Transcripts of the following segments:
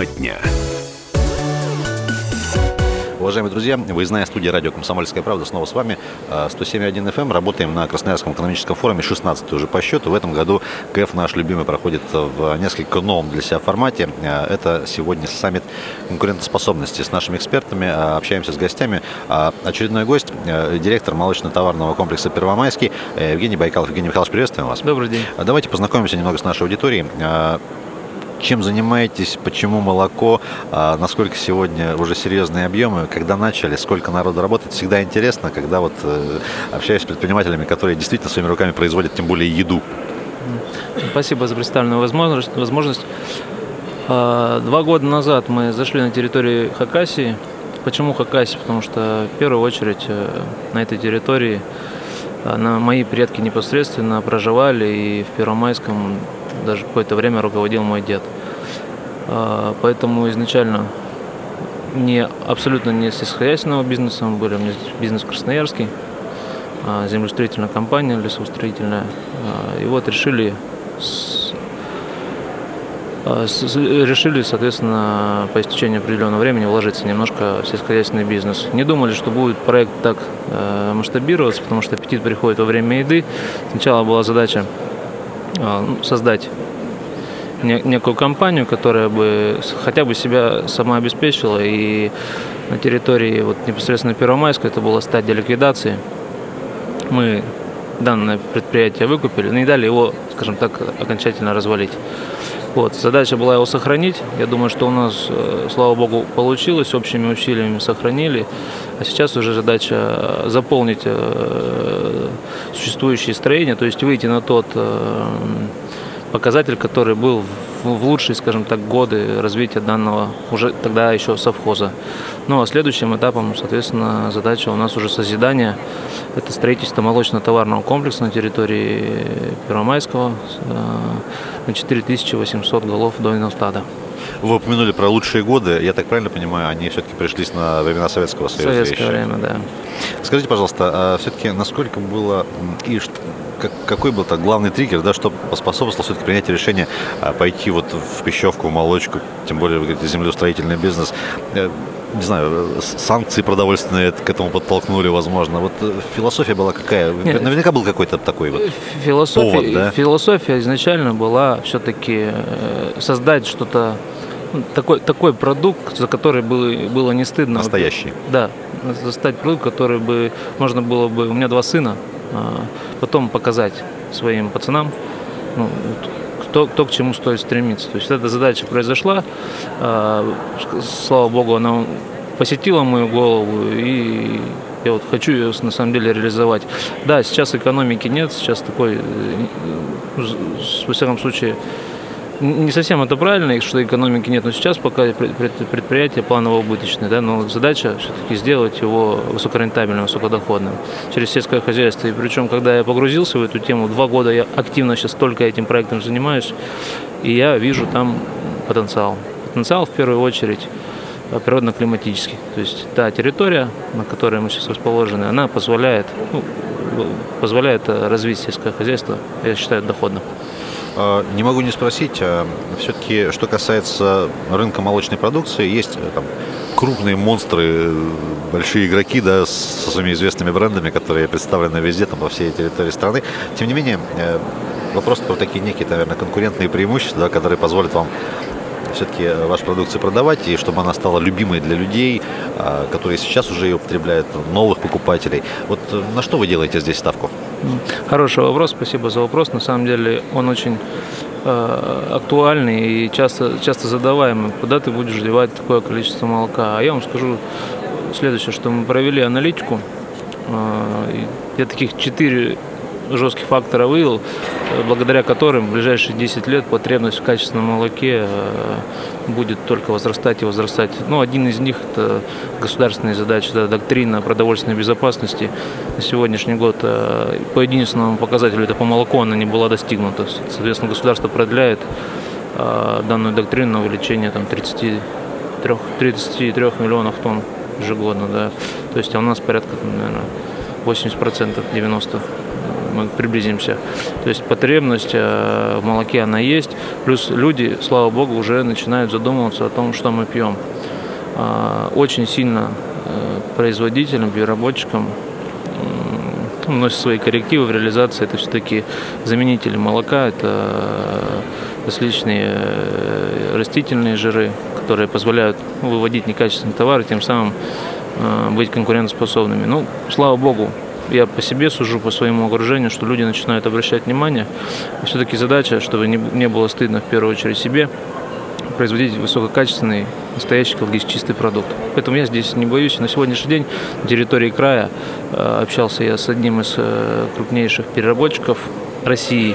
Тема дня. Уважаемые друзья, выездная студия радио «Комсомольская правда» снова с вами. 107.1 FM. Эм. Работаем на Красноярском экономическом форуме, 16 уже по счету. В этом году КФ наш любимый проходит в несколько новом для себя формате. Это сегодня саммит конкурентоспособности. С нашими экспертами общаемся с гостями. Очередной гость, директор молочно-товарного комплекса «Первомайский» Евгений Байкалов. Евгений Михайлович, приветствуем вас. Добрый день. Давайте познакомимся немного с нашей аудиторией чем занимаетесь, почему молоко, а насколько сегодня уже серьезные объемы, когда начали, сколько народу работает. Всегда интересно, когда вот э, общаюсь с предпринимателями, которые действительно своими руками производят, тем более еду. Спасибо за представленную возможность. возможность. А, два года назад мы зашли на территорию Хакасии. Почему Хакасия? Потому что в первую очередь э, на этой территории э, на мои предки непосредственно проживали и в Первомайском даже какое-то время руководил мой дед. А, поэтому изначально не, абсолютно не сельскохозяйственного бизнеса мы были, у меня бизнес красноярский, а, землестроительная компания, лесостроительная. А, и вот решили решили, соответственно, по истечении определенного времени вложиться немножко в сельскохозяйственный бизнес. Не думали, что будет проект так э, масштабироваться, потому что аппетит приходит во время еды. Сначала была задача создать некую компанию, которая бы хотя бы себя сама обеспечила и на территории вот непосредственно Первомайска это была стадия ликвидации. Мы данное предприятие выкупили, не дали его, скажем так, окончательно развалить. Вот, задача была его сохранить. Я думаю, что у нас, э, слава богу, получилось, общими усилиями сохранили. А сейчас уже задача заполнить э, существующие строения, то есть выйти на тот э, показатель, который был в лучшие, скажем так, годы развития данного уже тогда еще совхоза. Ну а следующим этапом, соответственно, задача у нас уже созидание. Это строительство молочно-товарного комплекса на территории Первомайского на 4800 голов дойного стада. Вы упомянули про лучшие годы. Я так правильно понимаю, они все-таки пришлись на времена Советского Союза? Советское еще. время, да. Скажите, пожалуйста, а все-таки насколько было и как, какой был так главный триггер, да, что поспособствовало все-таки принятию решения а, пойти вот в пищевку, в молочку, тем более, вы говорите, землеустроительный бизнес? Э, не знаю, санкции продовольственные к этому подтолкнули, возможно. Вот э, философия была какая? Нет, Наверняка был какой-то такой вот философия, повод, да? Философия изначально была все-таки э, создать что-то ну, такой, такой продукт, за который было, было не стыдно. Настоящий. Да, создать продукт, который бы можно было бы... У меня два сына, потом показать своим пацанам, ну, кто, кто к чему стоит стремиться. То есть эта задача произошла, а, слава богу, она посетила мою голову, и я вот хочу ее на самом деле реализовать. Да, сейчас экономики нет, сейчас такой, э, во всяком случае, не совсем это правильно, что экономики нет, но сейчас пока предприятие планово-убыточное, да, но задача все-таки сделать его высокорентабельным, высокодоходным через сельское хозяйство. И причем, когда я погрузился в эту тему, два года я активно сейчас только этим проектом занимаюсь, и я вижу там потенциал. Потенциал в первую очередь природно-климатический. То есть та территория, на которой мы сейчас расположены, она позволяет, ну, позволяет развить сельское хозяйство, я считаю, доходным. А, не могу не спросить, а все-таки, что касается рынка молочной продукции, есть э, там крупные монстры, большие игроки, да, со своими известными брендами, которые представлены везде, там, по всей территории страны. Тем не менее, э, вопрос про такие некие, наверное, конкурентные преимущества, да, которые позволят вам все-таки э, вашу продукцию продавать, и чтобы она стала любимой для людей, а, которые сейчас уже ее употребляют, новых покупателей. Вот э, на что вы делаете здесь ставку? Хороший вопрос, спасибо за вопрос. На самом деле он очень э, актуальный и часто, часто задаваемый. Куда ты будешь девать такое количество молока? А я вам скажу следующее, что мы провели аналитику. Э, я таких четыре жестких фактора вывел, благодаря которым в ближайшие 10 лет потребность в качественном молоке э, будет только возрастать и возрастать. Ну, один из них – это государственные задачи, да, доктрина продовольственной безопасности. На сегодняшний год э, по единственному показателю, это по молоку, она не была достигнута. Соответственно, государство продляет э, данную доктрину на увеличение там, 33, 33 миллионов тонн ежегодно. Да. То есть а у нас порядка, наверное, 80%, 90% мы приблизимся. То есть потребность в молоке она есть, плюс люди, слава богу, уже начинают задумываться о том, что мы пьем. Очень сильно производителям, переработчикам вносят свои коррективы в реализации. Это все-таки заменители молока, это различные э, растительные жиры, которые позволяют выводить некачественные товары, тем самым э, быть конкурентоспособными. Ну, слава богу, я по себе сужу, по своему окружению, что люди начинают обращать внимание. Все-таки задача, чтобы не было стыдно в первую очередь себе, производить высококачественный, настоящий экологически чистый продукт. Поэтому я здесь не боюсь. На сегодняшний день на территории края э, общался я с одним из э, крупнейших переработчиков России,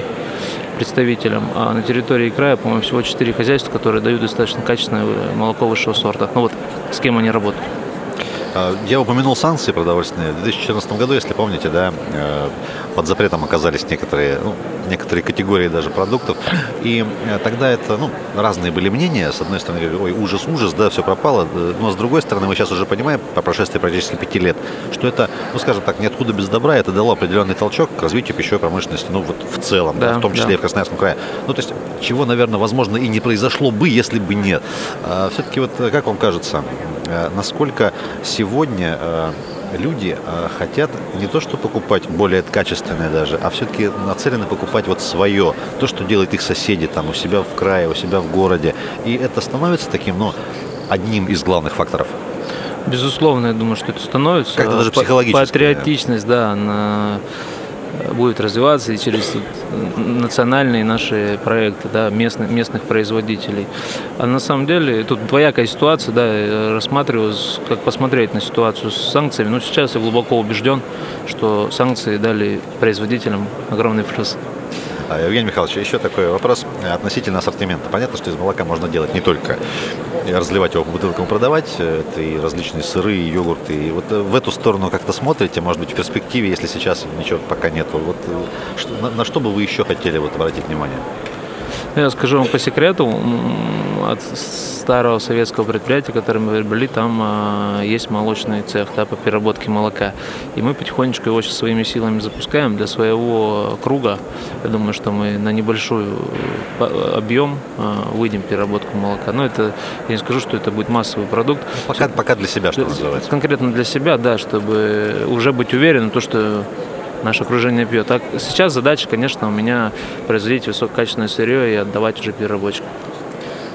представителем. А на территории края, по-моему, всего 4 хозяйства, которые дают достаточно качественное молоко высшего сорта. Ну вот с кем они работают. А, я упомянул санкции продовольственные. В 2014 году, если помните, да, э, под запретом оказались некоторые, ну, некоторые категории даже продуктов. И э, тогда это, ну, разные были мнения. С одной стороны, ой, ужас, ужас, да, все пропало. Но с другой стороны, мы сейчас уже понимаем, по прошествии практически пяти лет, что это, ну, скажем так, ниоткуда без добра, это дало определенный толчок к развитию пищевой промышленности, ну, вот в целом, да, да, в том числе да. и в Красноярском крае. Ну, то есть, чего, наверное, возможно, и не произошло бы, если бы нет. А, все-таки вот, как вам кажется, э, насколько сегодня э, люди э, хотят не то, что покупать более качественное даже, а все-таки нацелены покупать вот свое, то, что делают их соседи там у себя в крае, у себя в городе. И это становится таким, ну, одним из главных факторов. Безусловно, я думаю, что это становится. Как-то даже психологически. Патриотичность, да, она будет развиваться и через национальные наши проекты, да, местных, местных производителей. А на самом деле тут двоякая ситуация, да, я рассматриваю, как посмотреть на ситуацию с санкциями. Но сейчас я глубоко убежден, что санкции дали производителям огромный плюс. А, Евгений Михайлович, еще такой вопрос относительно ассортимента. Понятно, что из молока можно делать не только разливать его по бутылкам и продавать, это и различные сыры, и йогурты. И вот э, в эту сторону как-то смотрите, может быть, в перспективе, если сейчас ничего пока нету. Вот э, на, на что бы вы еще хотели вот обратить внимание? Я скажу вам по секрету, от старого советского предприятия, которое мы приобрели, там а, есть молочный цех да, по переработке молока. И мы потихонечку его сейчас своими силами запускаем для своего круга. Я думаю, что мы на небольшой объем а, выйдем переработку молока. Но это, я не скажу, что это будет массовый продукт. Пока, пока для себя, что называется. Конкретно для себя, да, чтобы уже быть уверенным, то, что наше окружение пьет. Так сейчас задача, конечно, у меня производить высококачественное сырье и отдавать уже переработчикам.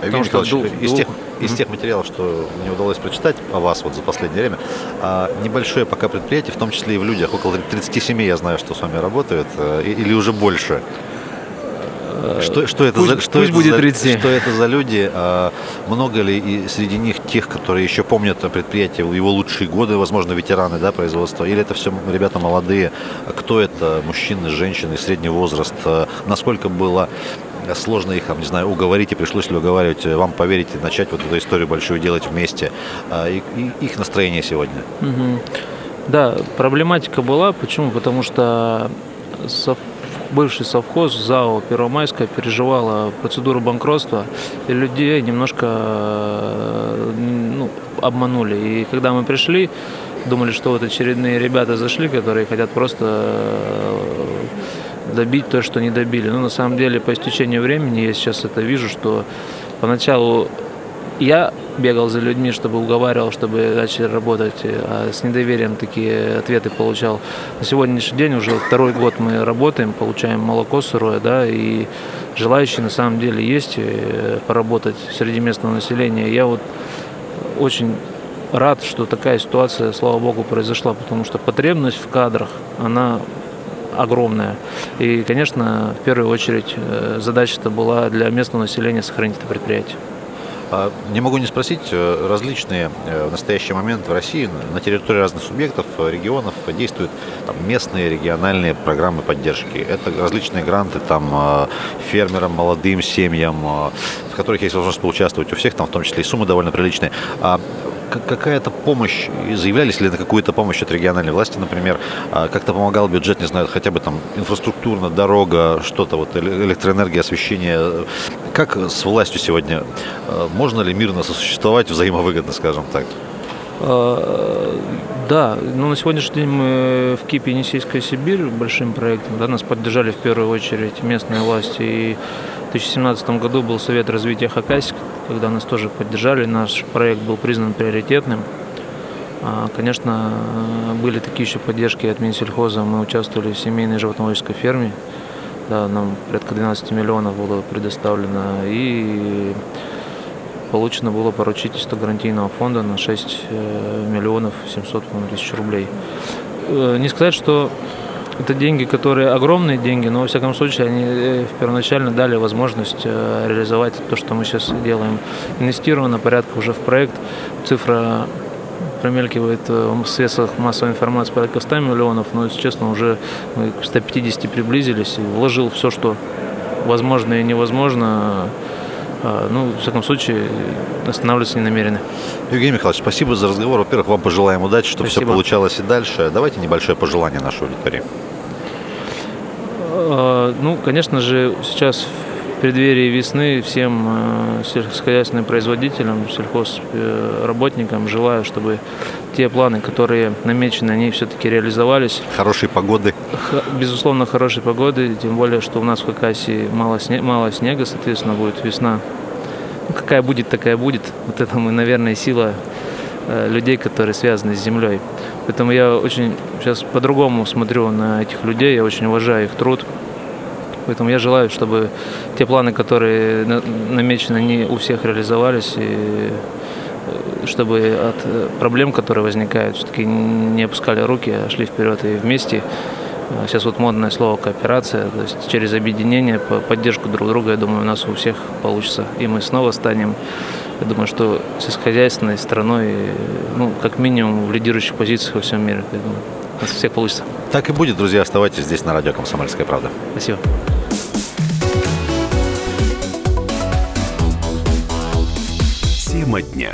Евгений Потому что дух, из. Тех, из тех материалов, что мне удалось прочитать о вас вот за последнее время, а, небольшое пока предприятие, в том числе и в людях, около 37 я знаю, что с вами работают, э, или уже больше. Что, что это пусть, за, что пусть это будет за, 30. Что это за люди? А, много ли и среди них тех, которые еще помнят предприятие, его лучшие годы, возможно, ветераны да, производства? Или это все ребята молодые? Кто это? Мужчины, женщины, средний возраст? А, насколько было сложно их, не знаю, уговорить, и пришлось ли уговаривать вам поверить и начать вот эту историю большую делать вместе. И, и их настроение сегодня. Угу. Да, проблематика была. Почему? Потому что бывший совхоз ЗАО Первомайская переживала процедуру банкротства, и людей немножко э, ну, обманули. И когда мы пришли, думали, что вот очередные ребята зашли, которые хотят просто э, добить то, что не добили. Но на самом деле по истечению времени я сейчас это вижу, что поначалу я бегал за людьми, чтобы уговаривал, чтобы начали работать, а с недоверием такие ответы получал. На сегодняшний день уже второй год мы работаем, получаем молоко сырое, да, и желающие на самом деле есть э, поработать среди местного населения. Я вот очень рад, что такая ситуация, слава богу, произошла, потому что потребность в кадрах, она огромная. И, конечно, в первую очередь э, задача-то была для местного населения сохранить это предприятие. А, не могу не спросить, э, различные э, в настоящий момент в России на территории разных субъектов, э, регионов действуют там, местные региональные программы поддержки. Это различные гранты там, фермерам, молодым семьям, в которых есть возможность поучаствовать у всех, там в том числе и суммы довольно приличные. А какая-то помощь, заявлялись ли на какую-то помощь от региональной власти, например, а, как-то помогал бюджет, не знаю, хотя бы там инфраструктурно, дорога, что-то, вот электроэнергия, освещение. Как с властью сегодня? А, можно ли мирно сосуществовать взаимовыгодно, скажем так? А, да, ну на сегодняшний день мы в КИПе Енисейская Сибирь большим проектом, да, нас поддержали в первую очередь местные власти. И 2017 году был Совет развития Хакасик, когда нас тоже поддержали, наш проект был признан приоритетным. А, конечно, были такие еще поддержки от Минсельхоза, мы участвовали в семейной животноводческой ферме, да, нам порядка 12 миллионов было предоставлено, и получено было поручительство гарантийного фонда на 6 э, миллионов 700 тысяч рублей. Э, не сказать, что это деньги, которые огромные деньги, но во всяком случае они э, первоначально дали возможность реализовать то, что мы сейчас делаем. Инвестировано порядка уже в проект. Цифра промелькивает в средствах массовой информации порядка 100 миллионов, но, если честно, уже мы к 150 приблизились и вложил все, что возможно и невозможно ну, в всяком случае, останавливаться не намерены. Евгений Михайлович, спасибо за разговор. Во-первых, вам пожелаем удачи, чтобы спасибо. все получалось и дальше. Давайте небольшое пожелание нашей аудитории. А, ну, конечно же, сейчас в преддверии весны всем э, сельскохозяйственным производителям, сельхозработникам желаю, чтобы те планы, которые намечены, они все-таки реализовались. Хорошей погоды. Безусловно, хорошей погоды, тем более, что у нас в Хакасии мало, снега, мало снега, соответственно, будет весна. Ну, какая будет, такая будет. Вот это мы, наверное, сила э, людей, которые связаны с землей. Поэтому я очень сейчас по-другому смотрю на этих людей, я очень уважаю их труд. Поэтому я желаю, чтобы те планы, которые намечены, они у всех реализовались, и чтобы от э, проблем, которые возникают, все-таки не опускали руки, а шли вперед и вместе. А сейчас вот модное слово кооперация, то есть через объединение, поддержку друг друга, я думаю, у нас у всех получится. И мы снова станем, я думаю, что сельскохозяйственной страной, ну, как минимум, в лидирующих позициях во всем мире. Я думаю, у нас у всех получится. Так и будет, друзья. Оставайтесь здесь на радио «Комсомольская правда». Спасибо. Тема дня.